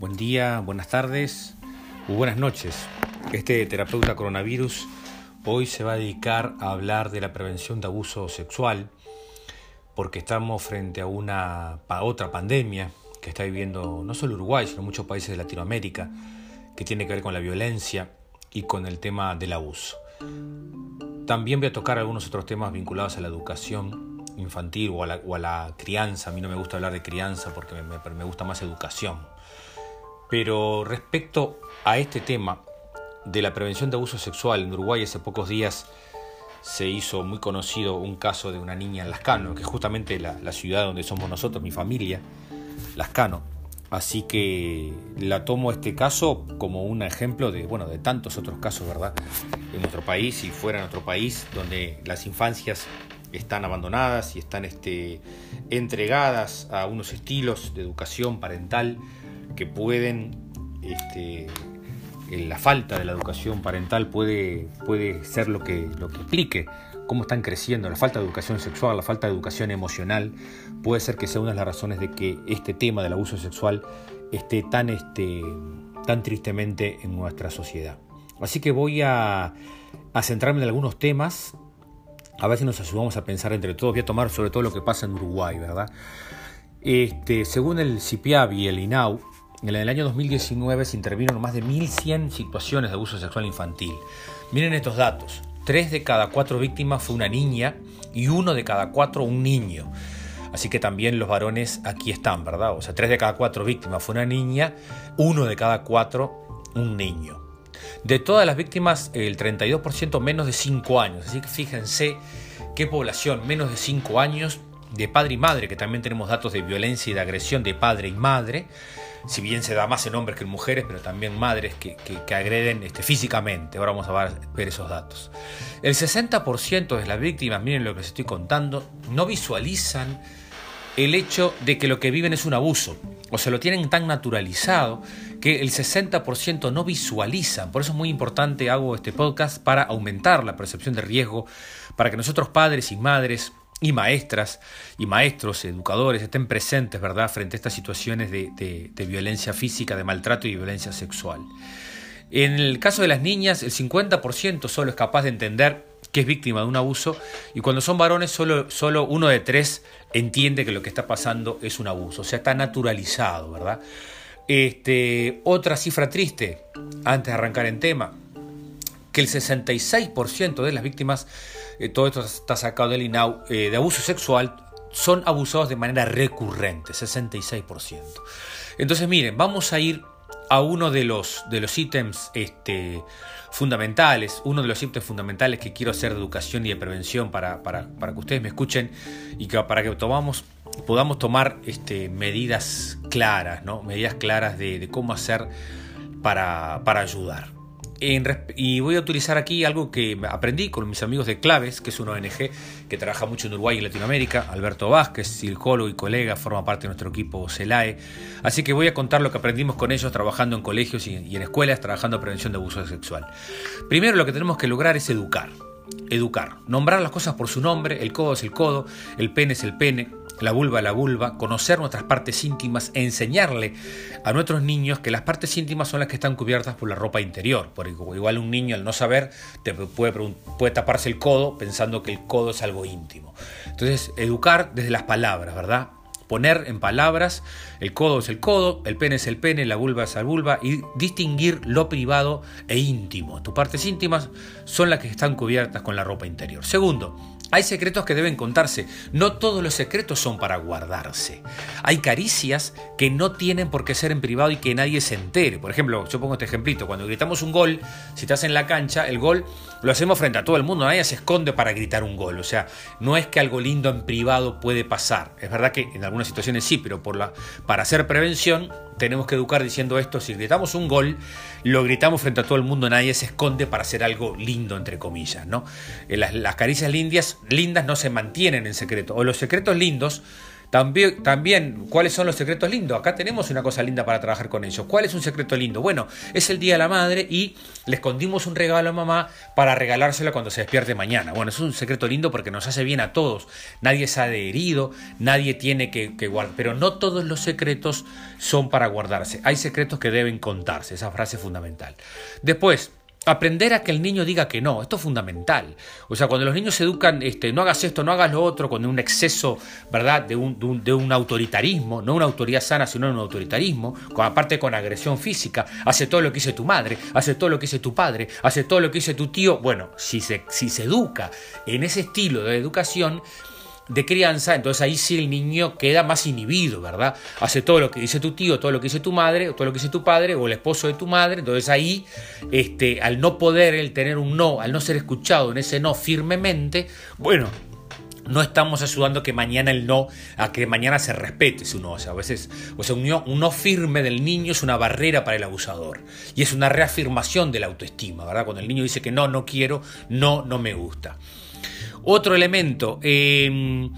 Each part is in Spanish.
Buen día, buenas tardes o buenas noches. Este terapeuta coronavirus hoy se va a dedicar a hablar de la prevención de abuso sexual porque estamos frente a una otra pandemia que está viviendo no solo Uruguay, sino muchos países de Latinoamérica, que tiene que ver con la violencia y con el tema del abuso. También voy a tocar algunos otros temas vinculados a la educación infantil o a la, crianza. A mí no me gusta hablar de crianza porque me gusta más educación. Pero respecto a este tema de la prevención de abuso sexual en Uruguay, hace pocos días se hizo muy conocido un caso de una niña en Lascano, que es justamente la, ciudad donde somos nosotros, mi familia, Lascano. Así que la tomo este caso como un ejemplo de, bueno, de tantos otros casos, ¿verdad? En nuestro país y fuera de nuestro país, donde las infancias están abandonadas y están este, entregadas a unos estilos de educación parental que pueden, este, la falta de la educación parental puede, puede ser lo que, lo que explique cómo están creciendo, la falta de educación sexual, la falta de educación emocional, puede ser que sea una de las razones de que este tema del abuso sexual esté tan, este, tan tristemente en nuestra sociedad. Así que voy a, a centrarme en algunos temas, a ver si nos ayudamos a pensar entre todos, voy a tomar sobre todo lo que pasa en Uruguay, ¿verdad? Este, según el CIPIAB y el INAU, en el año 2019 se intervino en más de 1.100 situaciones de abuso sexual infantil. Miren estos datos. Tres de cada cuatro víctimas fue una niña y uno de cada cuatro un niño. Así que también los varones aquí están, ¿verdad? O sea, tres de cada cuatro víctimas fue una niña, uno de cada cuatro un niño. De todas las víctimas, el 32% menos de 5 años. Así que fíjense qué población, menos de 5 años, de padre y madre, que también tenemos datos de violencia y de agresión de padre y madre si bien se da más en hombres que en mujeres, pero también madres que, agreden este, físicamente. Ahora vamos a ver, esos datos. El 60% de las víctimas, miren lo que les estoy contando, no visualizan el hecho de que lo que viven es un abuso, o se lo tienen tan naturalizado que el 60% no visualizan. Por eso es muy importante, hago este podcast para aumentar la percepción de riesgo, para que nosotros padres y madres y maestras y maestros, educadores, estén presentes, ¿verdad?, frente a estas situaciones de, violencia física, de maltrato y violencia sexual. En el caso de las niñas, el 50% solo es capaz de entender que es víctima de un abuso y cuando son varones solo, solo uno de tres entiende que lo que está pasando es un abuso, o sea, está naturalizado, ¿verdad? Este, otra cifra triste, antes de arrancar en tema, que el 66% de las víctimas eh, todo esto está sacado del INAU, eh, de abuso sexual, son abusados de manera recurrente, 66%. Entonces, miren, vamos a ir a uno de los, de los ítems este, fundamentales, uno de los ítems fundamentales que quiero hacer de educación y de prevención para, para, que ustedes me escuchen y que, para que tomamos, podamos tomar este, medidas claras, ¿no? medidas claras de, de cómo hacer para, para ayudar y voy a utilizar aquí algo que aprendí con mis amigos de Claves, que es una ONG que trabaja mucho en Uruguay y Latinoamérica. Alberto Vázquez, psicólogo y colega, forma parte de nuestro equipo CELAE. Así que voy a contar lo que aprendimos con ellos trabajando en colegios y en escuelas, trabajando en prevención de abuso sexual. Primero lo que tenemos que lograr es educar. Educar, nombrar las cosas por su nombre, el codo es el codo, el pene es el pene, la vulva la vulva, conocer nuestras partes íntimas, enseñarle a nuestros niños que las partes íntimas son las que están cubiertas por la ropa interior. Porque igual un niño al no saber te puede, puede taparse el codo pensando que el codo es algo íntimo. Entonces, educar desde las palabras, ¿verdad? poner en palabras, el codo es el codo, el pene es el pene, la vulva es la vulva, y distinguir lo privado e íntimo. Tus partes íntimas son las que están cubiertas con la ropa interior. Segundo, hay secretos que deben contarse. No todos los secretos son para guardarse. Hay caricias que no tienen por qué ser en privado y que nadie se entere. Por ejemplo, yo pongo este ejemplito. Cuando gritamos un gol, si estás en la cancha, el gol lo hacemos frente a todo el mundo. Nadie se esconde para gritar un gol. O sea, no es que algo lindo en privado puede pasar. Es verdad que en algunas situaciones sí, pero por la, para hacer prevención tenemos que educar diciendo esto. Si gritamos un gol, lo gritamos frente a todo el mundo. Nadie se esconde para hacer algo lindo, entre comillas. ¿no? Eh, las, las caricias lindas lindas no se mantienen en secreto, o los secretos lindos También, también, ¿cuáles son los secretos lindos? Acá tenemos una cosa linda para trabajar con ellos. ¿Cuál es un secreto lindo? Bueno, es el Día de la Madre y le escondimos un regalo a mamá para regalárselo cuando se despierte mañana. Bueno, es un secreto lindo porque nos hace bien a todos. Nadie se ha adherido, nadie tiene que, que guardar. Pero no todos los secretos son para guardarse. Hay secretos que deben contarse. Esa frase es fundamental. Después, Aprender a que el niño diga que no, esto es fundamental. O sea, cuando los niños se educan, este, no hagas esto, no hagas lo otro, con un exceso, ¿verdad?, de un, de un, autoritarismo, no una autoridad sana, sino un autoritarismo, con, aparte con agresión física, hace todo lo que dice tu madre, hace todo lo que dice tu padre, hace todo lo que dice tu tío. Bueno, si se, si se educa en ese estilo de educación, de crianza, entonces ahí sí el niño queda más inhibido, ¿verdad? Hace todo lo que dice tu tío, todo lo que dice tu madre, o todo lo que dice tu padre, o el esposo de tu madre, entonces ahí, este, al no poder él tener un no, al no ser escuchado en ese no firmemente, bueno, no estamos ayudando que mañana el no, a que mañana se respete su no. O sea, a veces, o sea, un no, un no, firme del niño es una barrera para el abusador. Y es una reafirmación de la autoestima, ¿verdad? Cuando el niño dice que no, no quiero, no, no me gusta. Otro elemento, em,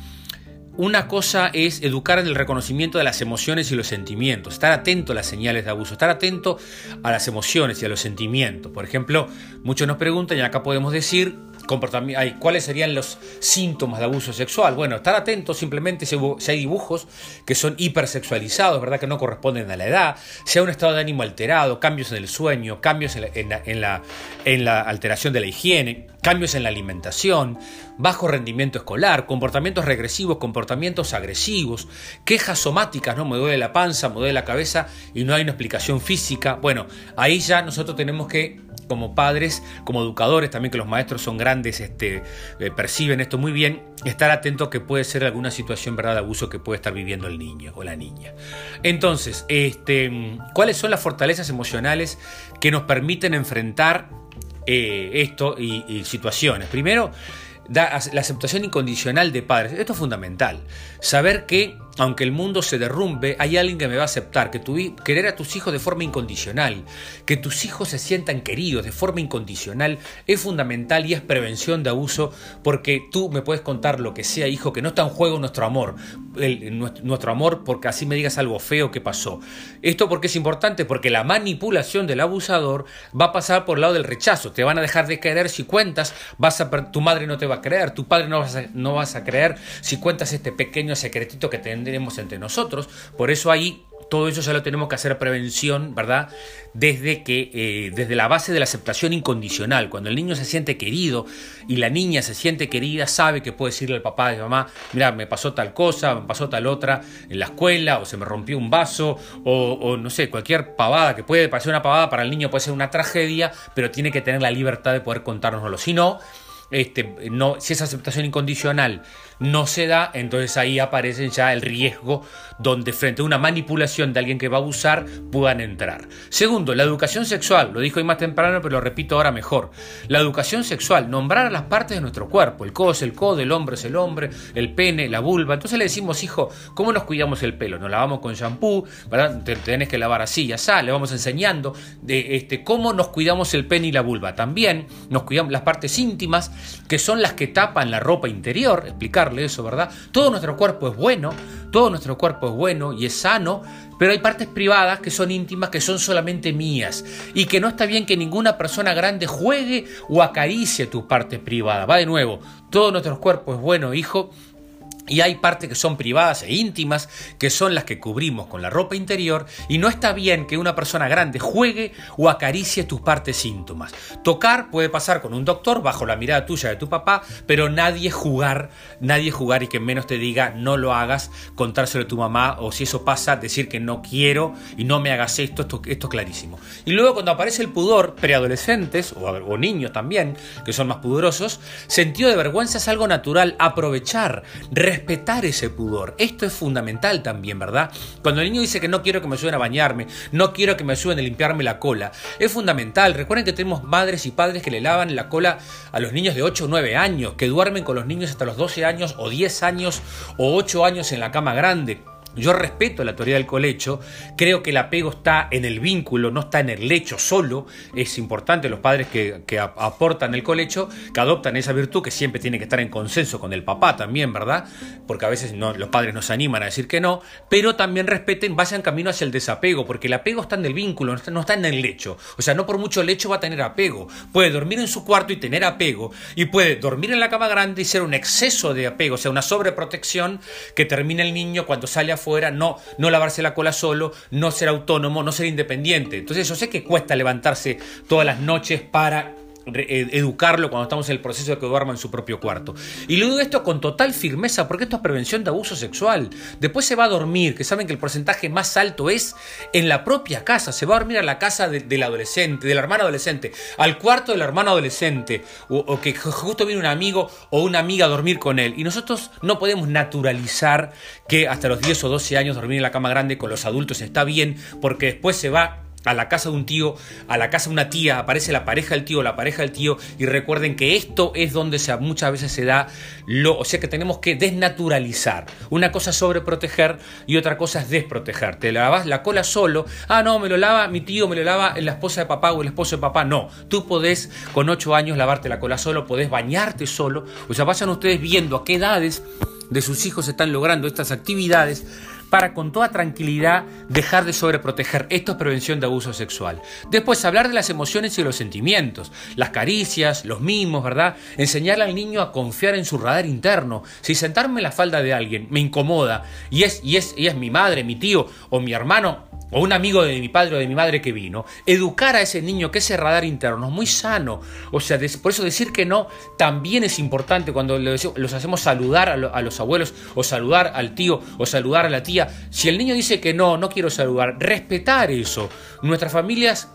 una cosa es educar en el reconocimiento de las emociones y los sentimientos, estar atento a las señales de abuso, estar atento a las emociones y a los sentimientos. Por ejemplo, muchos nos preguntan, y acá podemos decir, ¿Cuáles serían los síntomas de abuso sexual? Bueno, estar atento simplemente si hay dibujos que son hipersexualizados, ¿verdad? Que no corresponden a la edad, si hay un estado de ánimo alterado, cambios en el sueño, cambios en la, en la alteración de la higiene, cambios en la alimentación, bajo rendimiento escolar, comportamientos regresivos, comportamientos agresivos, quejas somáticas, ¿no? Me duele la panza, me duele la cabeza y no hay una explicación física. Bueno, ahí ya nosotros tenemos que como padres, como educadores, también que los maestros son grandes, este, eh, perciben esto muy bien, estar atento que puede ser alguna situación ¿verdad? de abuso que puede estar viviendo el niño o la niña. Entonces, este, ¿cuáles son las fortalezas emocionales que nos permiten enfrentar eh, esto y situaciones? Primero, la aceptación incondicional de padres. Esto es fundamental. Saber que, aunque el mundo se derrumbe, hay alguien que me va a aceptar, que tu, querer a tus hijos de forma incondicional, que tus hijos se sientan queridos de forma incondicional, es fundamental y es prevención de abuso, porque tú me puedes contar lo que sea, hijo, que no está en juego nuestro amor, nuestro amor, porque así me digas algo feo que pasó. Esto porque es importante, porque la manipulación del abusador va a pasar por el lado del rechazo, te van a dejar de querer si cuentas, vas a, tu madre no te va a creer, tu padre no vas a, no vas a creer si cuentas este pequeño secretito que entre nosotros. Por eso ahí todo eso ya lo tenemos que hacer prevención, ¿verdad? Desde que, eh, desde la base de la aceptación incondicional. Cuando el niño se siente querido y la niña se siente querida, sabe que puede decirle al papá y mamá, mira, me pasó tal cosa, me pasó tal otra en la escuela, o se me rompió un vaso, o, o no sé, cualquier pavada que puede parecer una pavada para el niño puede ser una tragedia, pero tiene que tener la libertad de poder contárnoslo. Si no, este, no, si esa aceptación incondicional no se da, entonces ahí aparece ya el riesgo donde frente a una manipulación de alguien que va a abusar puedan entrar. Segundo, la educación sexual, lo dijo hoy más temprano, pero lo repito ahora mejor. La educación sexual, nombrar a las partes de nuestro cuerpo, el codo es el codo, el hombre es el hombre, el pene, la vulva. Entonces le decimos, hijo, ¿cómo nos cuidamos el pelo? Nos lavamos con shampoo. Te tenés que lavar así, ya está, le vamos enseñando de este, cómo nos cuidamos el pene y la vulva. También nos cuidamos las partes íntimas, que son las que tapan la ropa interior, eso, ¿verdad? Todo nuestro cuerpo es bueno, todo nuestro cuerpo es bueno y es sano, pero hay partes privadas que son íntimas, que son solamente mías, y que no está bien que ninguna persona grande juegue o acaricie tus partes privadas. Va de nuevo, todo nuestro cuerpo es bueno, hijo, y hay partes que son privadas e íntimas, que son las que cubrimos con la ropa interior, y no está bien que una persona grande juegue o acaricie tus partes íntimas. Tocar puede pasar con un doctor bajo la mirada tuya de tu papá, pero nadie jugar, nadie jugar y que menos te diga no lo hagas, contárselo a tu mamá, o si eso pasa, decir que no quiero y no me hagas esto, esto, esto es clarísimo. Y luego cuando aparece el pudor, preadolescentes o, o niños también, que son más pudorosos, sentido de vergüenza es algo natural, aprovechar, respetar ese pudor. Esto es fundamental también, ¿verdad? Cuando el niño dice que no quiero que me ayuden a bañarme, no quiero que me ayuden a limpiarme la cola, es fundamental. Recuerden que tenemos madres y padres que le lavan la cola a los niños de 8 o 9 años, que duermen con los niños hasta los 12 años o 10 años o 8 años en la cama grande Yo respeto la teoría del colecho, creo que el apego está en el vínculo, no está en el lecho solo. Es importante los padres que, aportan el colecho, que adoptan esa virtud que siempre tiene que estar en consenso con el papá también, ¿verdad? Porque a veces no, los padres no se animan a decir que no, pero también respeten, vayan camino hacia el desapego, porque el apego está en el vínculo, no está, en el lecho. O sea, no por mucho lecho va a tener apego. Puede dormir en su cuarto y tener apego, y puede dormir en la cama grande y ser un exceso de apego, o sea, una sobreprotección que termina el niño cuando sale a fuera, no, no lavarse la cola solo, no ser autónomo, no ser independiente. Entonces yo sé que cuesta levantarse todas las noches para educarlo cuando estamos en el proceso de que duerma en su propio cuarto. Y lo digo esto con total firmeza porque esto es prevención de abuso sexual. Después se va a dormir, que saben que el porcentaje más alto es en la propia casa. Se va a dormir a la casa del adolescente, del hermano adolescente, al cuarto del hermano adolescente, o, que justo viene un amigo o una amiga a dormir con él. Y nosotros no podemos naturalizar que hasta los 10 o 12 años dormir en la cama grande con los adultos está bien, porque después se va a la casa de un tío, a la casa de una tía, aparece la pareja del tío, la pareja del tío, y recuerden que esto es donde se, muchas veces se da lo, o sea que tenemos que desnaturalizar. Una cosa es sobreproteger y otra cosa es desproteger. Te lavas la cola solo, ah, no, me lo lava mi tío, me lo lava la esposa de papá o el esposo de papá. No, tú podés con 8 años lavarte la cola solo, podés bañarte solo, o sea, vayan ustedes viendo a qué edades de sus hijos están logrando estas actividades para con toda tranquilidad dejar de sobreproteger. Esto es prevención de abuso sexual. Después, hablar de las emociones y los sentimientos, las caricias, los mimos, ¿verdad? Enseñarle al niño a confiar en su radar interno. Si sentarme en la falda de alguien me incomoda y es, y es, y es mi madre, mi tío o mi hermano, o un amigo de mi padre o de mi madre que vino, educar a ese niño que ese radar interno es muy sano. O sea, por eso decir que no también es importante cuando los hacemos saludar a, los abuelos o saludar al tío o saludar a la tía. Si el niño dice que no, no quiero saludar, respetar eso. Nuestras familias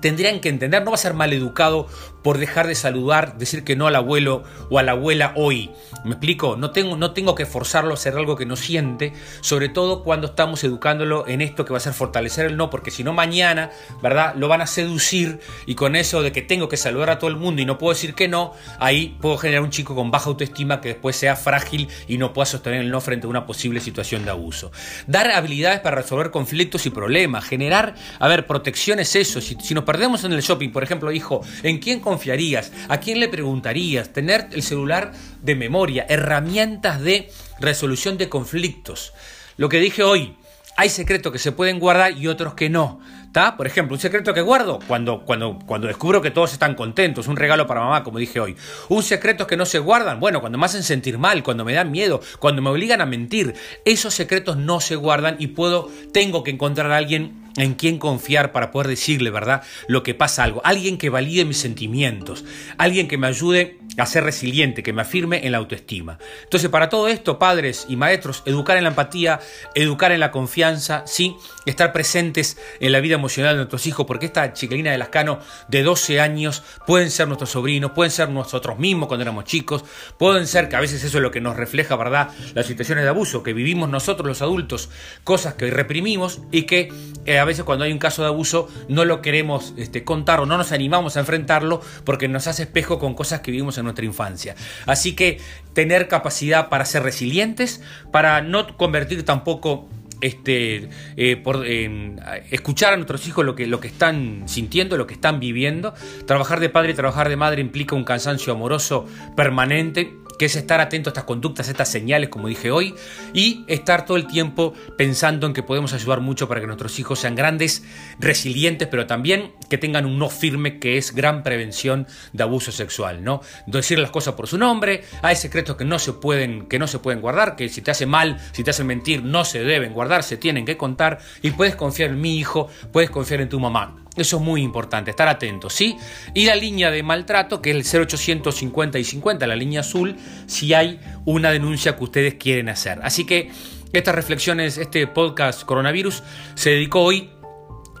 tendrían que entender, no va a ser mal educado por dejar de saludar, decir que no al abuelo o a la abuela hoy. ¿Me explico? No tengo, no tengo que forzarlo a hacer algo que no siente, sobre todo cuando estamos educándolo en esto que va a ser fortalecer el no, porque si no mañana, ¿verdad? Lo van a seducir y con eso de que tengo que saludar a todo el mundo y no puedo decir que no, ahí puedo generar un chico con baja autoestima que después sea frágil y no pueda sostener el no frente a una posible situación de abuso. Dar habilidades para resolver conflictos y problemas, generar, a ver, protección es eso. Si, nos perdemos en el shopping, por ejemplo, hijo, ¿en quién confiarías? ¿A quién le preguntarías? Tener el celular de memoria, herramientas de resolución de conflictos. Lo que dije hoy, hay secretos que se pueden guardar y otros que no. ¿Está? Por ejemplo, un secreto que guardo cuando, cuando, cuando descubro que todos están contentos, un regalo para mamá, como dije hoy. Un secreto que no se guardan, bueno, cuando me hacen sentir mal, cuando me dan miedo, cuando me obligan a mentir. Esos secretos no se guardan y puedo, tengo que encontrar a alguien en quién confiar para poder decirle, ¿verdad? Lo que pasa algo. Alguien que valide mis sentimientos. Alguien que me ayude a ser resiliente, que me afirme en la autoestima. Entonces, para todo esto, padres y maestros, educar en la empatía, educar en la confianza, sí, estar presentes en la vida emocional de nuestros hijos, porque esta chiquilina de Lascano de 12 años pueden ser nuestros sobrinos, pueden ser nosotros mismos cuando éramos chicos, pueden ser que a veces eso es lo que nos refleja, ¿verdad? Las situaciones de abuso que vivimos nosotros los adultos, cosas que reprimimos y que eh, veces cuando hay un caso de abuso no lo queremos este, contar o no nos animamos a enfrentarlo porque nos hace espejo con cosas que vivimos en nuestra infancia. Así que tener capacidad para ser resilientes, para no convertir tampoco este, eh, escuchar a nuestros hijos lo que, lo que están sintiendo, lo que están viviendo. Trabajar de padre y trabajar de madre implica un cansancio amoroso permanente que es estar atento a estas conductas, a estas señales, como dije hoy, y estar todo el tiempo pensando en que podemos ayudar mucho para que nuestros hijos sean grandes, resilientes, pero también que tengan un no firme, que es gran prevención de abuso sexual, ¿no? Decir las cosas por su nombre, hay secretos que no se pueden, que no se pueden guardar, que si te hace mal, si te hacen mentir, no se deben guardar, se tienen que contar, y puedes confiar en mi hijo, puedes confiar en tu mamá. Eso es muy importante, estar atento, ¿sí? Y la línea de maltrato, que es el 0850 y 50, la línea azul, si hay una denuncia que ustedes quieren hacer. Así que estas reflexiones, este podcast coronavirus, se dedicó hoy,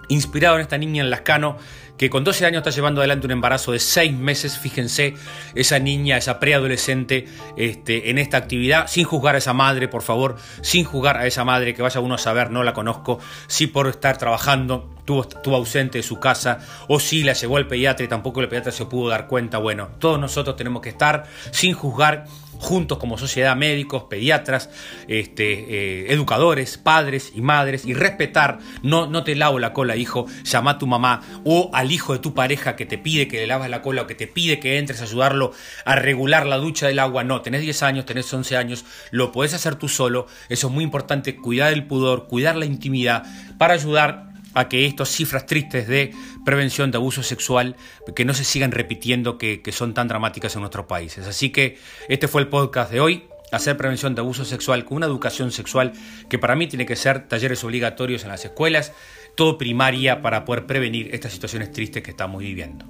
inspirado en esta niña en Lascano, que con 12 años está llevando adelante un embarazo de 6 meses, fíjense, esa niña, esa preadolescente este, en esta actividad, sin juzgar a esa madre, por favor, sin juzgar a esa madre, que vaya uno a saber, no la conozco, si por estar trabajando estuvo, ausente de su casa, o si la llevó al pediatra y tampoco el pediatra se pudo dar cuenta, bueno, todos nosotros tenemos que estar sin juzgar juntos como sociedad, médicos, pediatras, este, eh, educadores, padres y madres, y respetar, no, no te lavo la cola, hijo, llama a tu mamá o al hijo de tu pareja que te pide que le lavas la cola o que te pide que entres a ayudarlo a regular la ducha del agua. No, tenés 10 años, tenés 11 años, lo podés hacer tú solo. Eso es muy importante, cuidar el pudor, cuidar la intimidad para ayudar a que estas cifras tristes de prevención de abuso sexual que no se sigan repitiendo que, que son tan dramáticas en nuestros países. Así que este fue el podcast de hoy hacer prevención de abuso sexual con una educación sexual que para mí tiene que ser talleres obligatorios en las escuelas, todo primaria para poder prevenir estas situaciones tristes que estamos viviendo.